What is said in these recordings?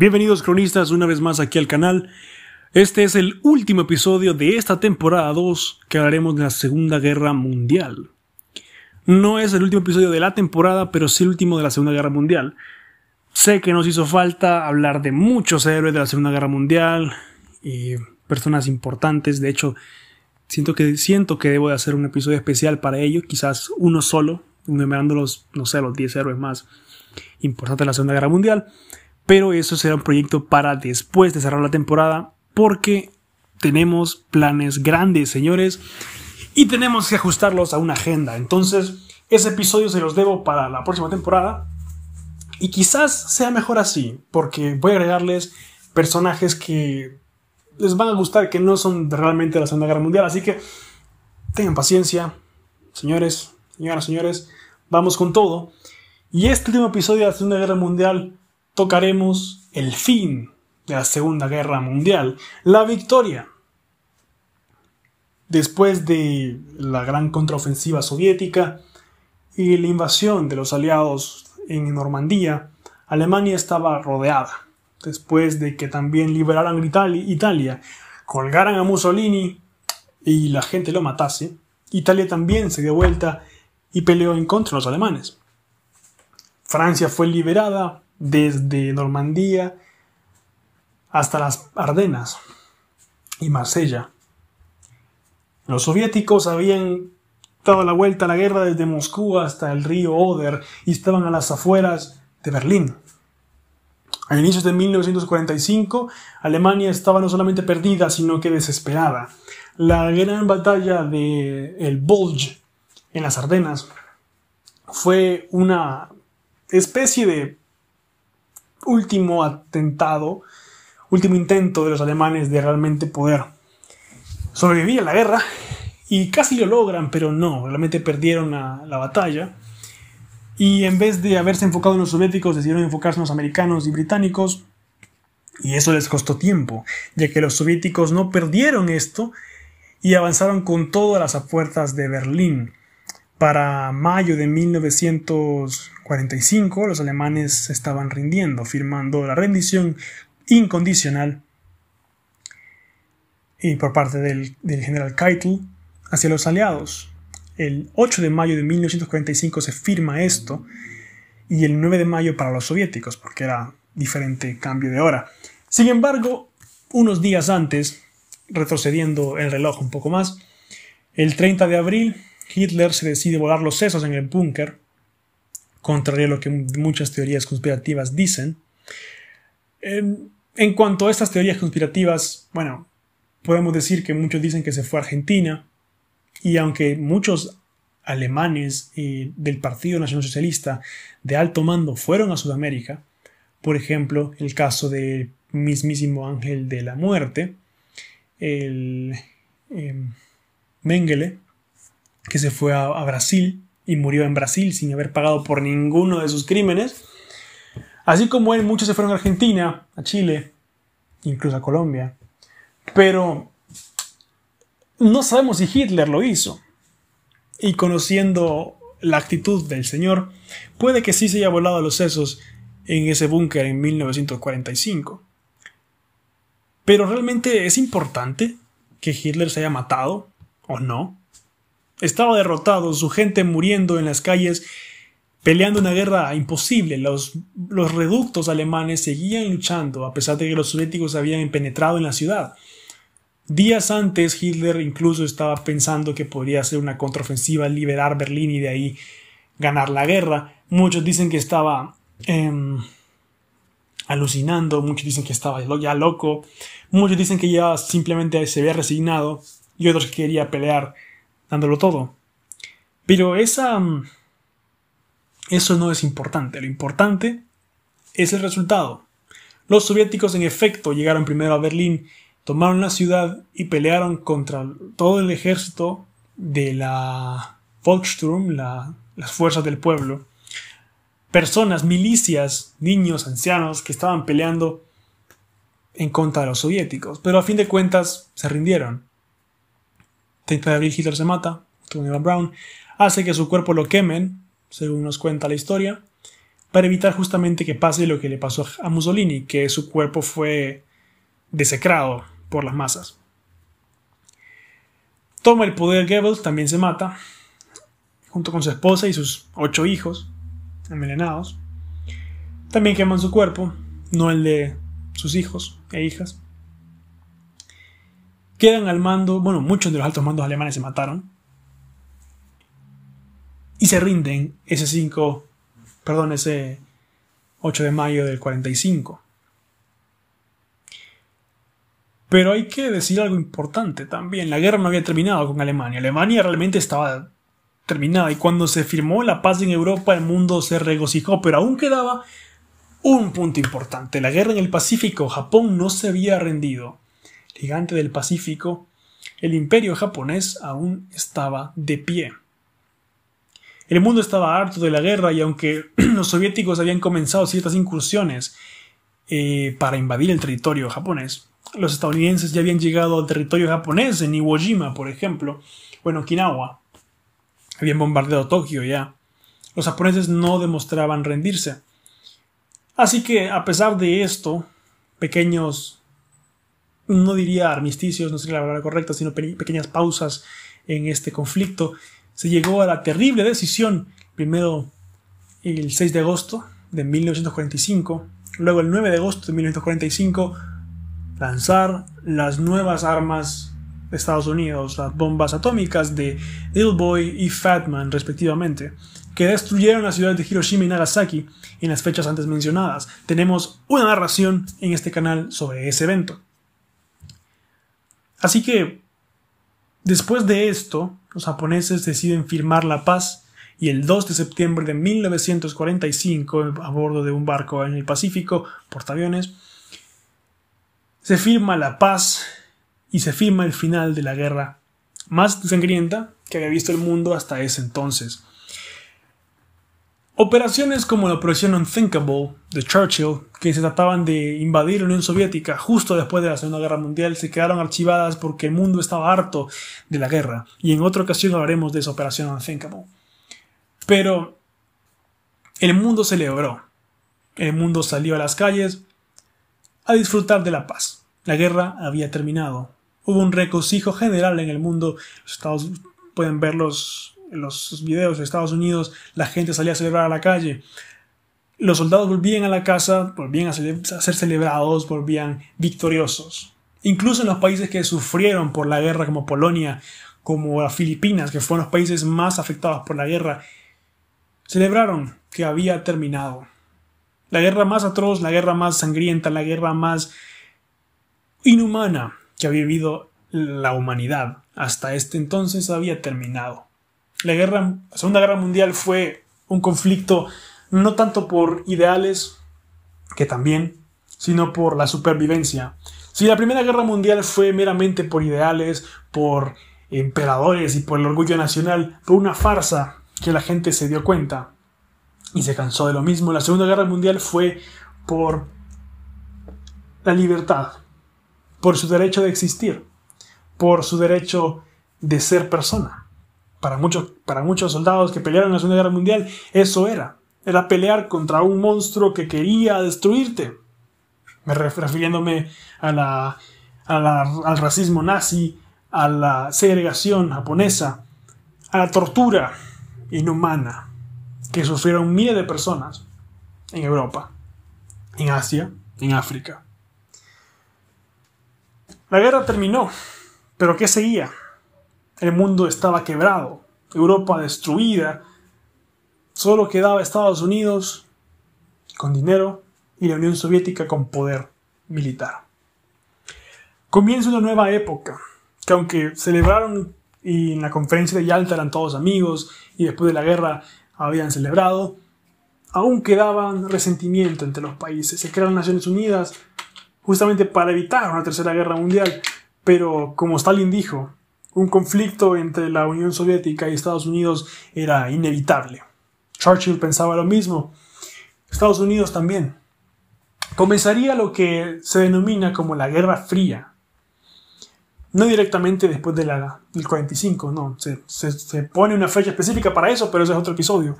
Bienvenidos cronistas una vez más aquí al canal. Este es el último episodio de esta temporada 2 que hablaremos de la Segunda Guerra Mundial. No es el último episodio de la temporada, pero sí el último de la Segunda Guerra Mundial. Sé que nos hizo falta hablar de muchos héroes de la Segunda Guerra Mundial y personas importantes. De hecho, siento que, siento que debo de hacer un episodio especial para ello, quizás uno solo, enumerando los, no sé, los 10 héroes más importantes de la Segunda Guerra Mundial. Pero eso será un proyecto para después de cerrar la temporada, porque tenemos planes grandes, señores, y tenemos que ajustarlos a una agenda. Entonces, ese episodio se los debo para la próxima temporada. Y quizás sea mejor así, porque voy a agregarles personajes que les van a gustar, que no son realmente de la Segunda Guerra Mundial. Así que tengan paciencia, señores, señoras, señores, vamos con todo. Y este último episodio de la Segunda Guerra Mundial tocaremos el fin de la Segunda Guerra Mundial, la victoria. Después de la gran contraofensiva soviética y la invasión de los aliados en Normandía, Alemania estaba rodeada. Después de que también liberaran Italia, colgaran a Mussolini y la gente lo matase, Italia también se dio vuelta y peleó en contra de los alemanes. Francia fue liberada desde Normandía hasta las Ardenas y Marsella. Los soviéticos habían dado la vuelta a la guerra desde Moscú hasta el río Oder y estaban a las afueras de Berlín. A inicios de 1945, Alemania estaba no solamente perdida, sino que desesperada. La gran batalla de el Bulge en las Ardenas fue una especie de último atentado, último intento de los alemanes de realmente poder sobrevivir a la guerra y casi lo logran, pero no, realmente perdieron la, la batalla. Y en vez de haberse enfocado en los soviéticos, decidieron enfocarse en los americanos y británicos. Y eso les costó tiempo, ya que los soviéticos no perdieron esto y avanzaron con todas las puertas de Berlín. Para mayo de 1945 los alemanes estaban rindiendo, firmando la rendición incondicional y por parte del, del general Keitel hacia los aliados. El 8 de mayo de 1945 se firma esto y el 9 de mayo para los soviéticos, porque era diferente cambio de hora. Sin embargo, unos días antes, retrocediendo el reloj un poco más, el 30 de abril Hitler se decide volar los sesos en el búnker, contrario a lo que muchas teorías conspirativas dicen. En, en cuanto a estas teorías conspirativas, bueno, podemos decir que muchos dicen que se fue a Argentina, y aunque muchos alemanes del Partido Nacional Socialista de alto mando fueron a Sudamérica, por ejemplo, el caso del mismísimo Ángel de la Muerte, el eh, Mengele, que se fue a, Brasil y murió en Brasil sin haber pagado por ninguno de sus crímenes. Así como él, muchos se fueron a Argentina, a Chile, incluso a Colombia. Pero no sabemos si Hitler lo hizo. Y conociendo la actitud del señor, puede que sí se haya volado los sesos en ese búnker en 1945. Pero realmente es importante que Hitler se haya matado o no. Estaba derrotado, su gente muriendo en las calles, peleando una guerra imposible. Los, los reductos alemanes seguían luchando a pesar de que los soviéticos habían penetrado en la ciudad. Días antes Hitler incluso estaba pensando que podría hacer una contraofensiva, liberar Berlín y de ahí ganar la guerra. Muchos dicen que estaba em, alucinando, muchos dicen que estaba ya loco, muchos dicen que ya simplemente se había resignado y otros que quería pelear dándolo todo. Pero esa... Mm, eso no es importante. Lo importante es el resultado. Los soviéticos en efecto llegaron primero a Berlín, tomaron la ciudad y pelearon contra todo el ejército de la Volkssturm, las fuerzas del pueblo. Personas, milicias, niños, ancianos que estaban peleando en contra de los soviéticos, pero a fin de cuentas se rindieron. 30 de abril Hitler se mata, Tony Brown, hace que su cuerpo lo quemen, según nos cuenta la historia. para evitar justamente que pase lo que le pasó a Mussolini, que su cuerpo fue desecrado por las masas. Toma el poder Goebbels, también se mata, junto con su esposa y sus ocho hijos envenenados. También queman su cuerpo, no el de sus hijos e hijas. Quedan al mando, bueno, muchos de los altos mandos alemanes se mataron. Y se rinden ese 5, perdón, ese 8 de mayo del 45. Pero hay que decir algo importante también. La guerra no había terminado con Alemania. Alemania realmente estaba terminada y cuando se firmó la paz en Europa el mundo se regocijó, pero aún quedaba un punto importante. La guerra en el Pacífico. Japón no se había rendido. Gigante del Pacífico. El imperio japonés aún estaba de pie. El mundo estaba harto de la guerra y aunque los soviéticos habían comenzado ciertas incursiones eh, para invadir el territorio japonés, los estadounidenses ya habían llegado al territorio japonés, en Iwo Jima, por ejemplo, o en Okinawa. Habían bombardeado Tokio ya. Los japoneses no demostraban rendirse. Así que, a pesar de esto, pequeños, no diría armisticios, no sé la palabra correcta, sino pequeñas pausas en este conflicto, se llegó a la terrible decisión, primero el 6 de agosto de 1945, luego el 9 de agosto de 1945, lanzar las nuevas armas de Estados Unidos, las bombas atómicas de Little Boy y Fatman respectivamente, que destruyeron las ciudades de Hiroshima y Nagasaki en las fechas antes mencionadas. Tenemos una narración en este canal sobre ese evento. Así que, después de esto, los japoneses deciden firmar la paz y el 2 de septiembre de 1945, a bordo de un barco en el Pacífico, portaaviones, se firma la paz y se firma el final de la guerra más sangrienta que había visto el mundo hasta ese entonces. Operaciones como la Operación Unthinkable de Churchill, que se trataban de invadir la Unión Soviética justo después de la Segunda Guerra Mundial, se quedaron archivadas porque el mundo estaba harto de la guerra, y en otra ocasión hablaremos de esa Operación Unthinkable. Pero el mundo celebró, el mundo salió a las calles a disfrutar de la paz. La guerra había terminado. Hubo un regocijo general en el mundo. Los Estados, pueden ver los, los videos de Estados Unidos. La gente salía a celebrar a la calle. Los soldados volvían a la casa, volvían a, ser celebrados, volvían victoriosos. Incluso en los países que sufrieron por la guerra, como Polonia, como las Filipinas, que fueron los países más afectados por la guerra, celebraron que había terminado. La guerra más atroz, la guerra más sangrienta, la guerra más inhumana que había vivido la humanidad hasta este entonces había terminado. La, Segunda Guerra Mundial fue un conflicto no tanto por ideales, que también, sino por la supervivencia. Si la Primera Guerra Mundial fue meramente por ideales, por emperadores y por el orgullo nacional, fue una farsa que la gente se dio cuenta y se cansó de lo mismo. La Segunda Guerra Mundial fue por la libertad, por su derecho de existir, por su derecho de ser persona. Para muchos, para muchos soldados que pelearon en la Segunda Guerra Mundial, eso era. Era pelear contra un monstruo que quería destruirte. Me refiriéndome a la, al racismo nazi, a la segregación japonesa, a la tortura inhumana que sufrieron miles de personas en Europa, en Asia, en África. La guerra terminó, pero ¿qué seguía? El mundo estaba quebrado, Europa destruida, solo quedaba Estados Unidos con dinero y la Unión Soviética con poder militar. Comienza una nueva época, que aunque celebraron y en la conferencia de Yalta eran todos amigos y después de la guerra habían celebrado, aún quedaban resentimiento entre los países. Se crearon Naciones Unidas, justamente para evitar una tercera guerra mundial. Pero como Stalin dijo, un conflicto entre la Unión Soviética y Estados Unidos era inevitable. Churchill pensaba lo mismo. Estados Unidos también. Comenzaría lo que se denomina como la Guerra Fría. No directamente después de del 45, no. Se, se pone una fecha específica para eso, pero ese es otro episodio.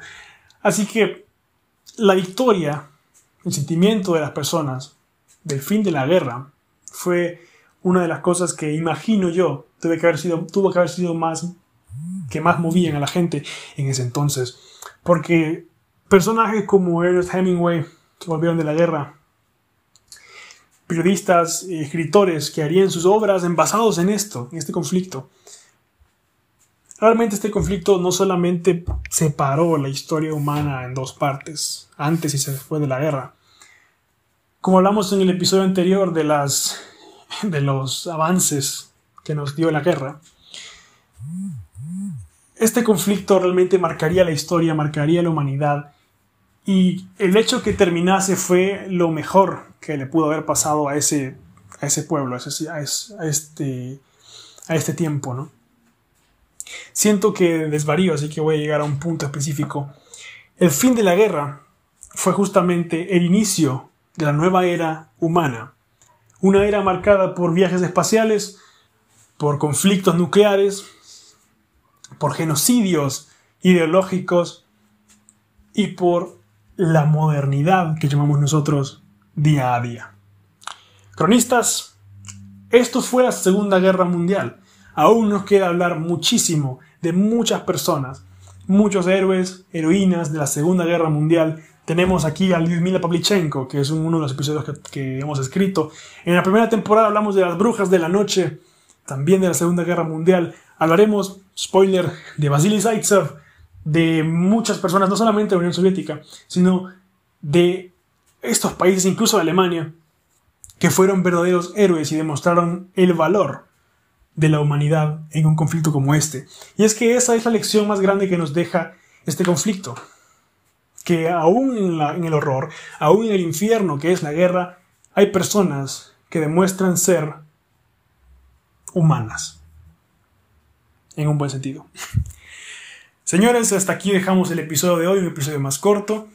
Así que la victoria, el sentimiento de las personas del fin de la guerra fue una de las cosas que imagino yo que haber sido, tuvo que haber sido más que más movían a la gente en ese entonces. Porque personajes como Ernest Hemingway, que volvieron de la guerra, periodistas, escritores que harían sus obras basados en esto, en este conflicto. Realmente este conflicto no solamente separó la historia humana en dos partes, antes y después de la guerra. Como hablamos en el episodio anterior de, las, de los avances que nos dio la guerra, este conflicto realmente marcaría la historia, marcaría la humanidad y el hecho que terminase fue lo mejor que le pudo haber pasado a ese, a ese pueblo, a, a, este, a este tiempo, ¿no? Siento que desvarío, así que voy a llegar a un punto específico. El fin de la guerra fue justamente el inicio de la nueva era humana. Una era marcada por viajes espaciales, por conflictos nucleares, por genocidios ideológicos y por la modernidad que llamamos nosotros día a día. Cronistas, esto fue la Segunda Guerra Mundial. Aún nos queda hablar muchísimo de muchas personas, muchos héroes, heroínas de la Segunda Guerra Mundial. Tenemos aquí a Lyudmila Pavlichenko, que es uno de los episodios que, que hemos escrito. En la primera temporada hablamos de las brujas de la noche, también de la Segunda Guerra Mundial. Hablaremos, spoiler, de Vasily Zaitsev, de muchas personas, no solamente de la Unión Soviética, sino de estos países, incluso de Alemania, que fueron verdaderos héroes y demostraron el valor de la humanidad en un conflicto como este. Y es que esa es la lección más grande que nos deja este conflicto. Que aún en, en el horror, aún en el infierno que es la guerra, hay personas que demuestran ser humanas en un buen sentido. Señores, hasta aquí dejamos el episodio de hoy, un episodio más corto.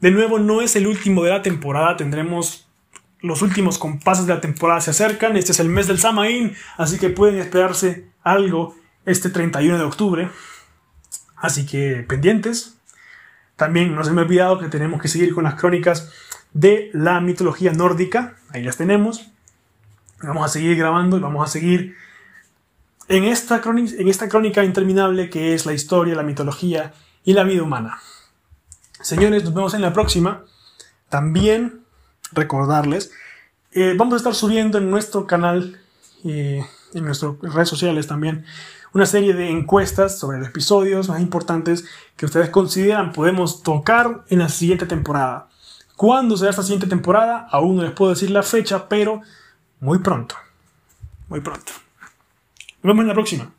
De nuevo, no es el último de la temporada, tendremos los últimos compases de la temporada se acercan, este es el mes del Samaín, así que pueden esperarse algo este 31 de octubre. Así que pendientes. También no se me ha olvidado que tenemos que seguir con las crónicas de la mitología nórdica, ahí las tenemos. Vamos a seguir grabando y vamos a seguir en esta, crónica, en esta crónica interminable que es la historia, la mitología y la vida humana. Señores, nos vemos en la próxima. También recordarles, eh, vamos a estar subiendo en nuestro canal, eh, en nuestras redes sociales también, una serie de encuestas sobre los episodios más importantes que ustedes consideran podemos tocar en la siguiente temporada. ¿Cuándo será esta siguiente temporada? Aún no les puedo decir la fecha, pero muy pronto. Muy pronto. Nos vemos en la próxima.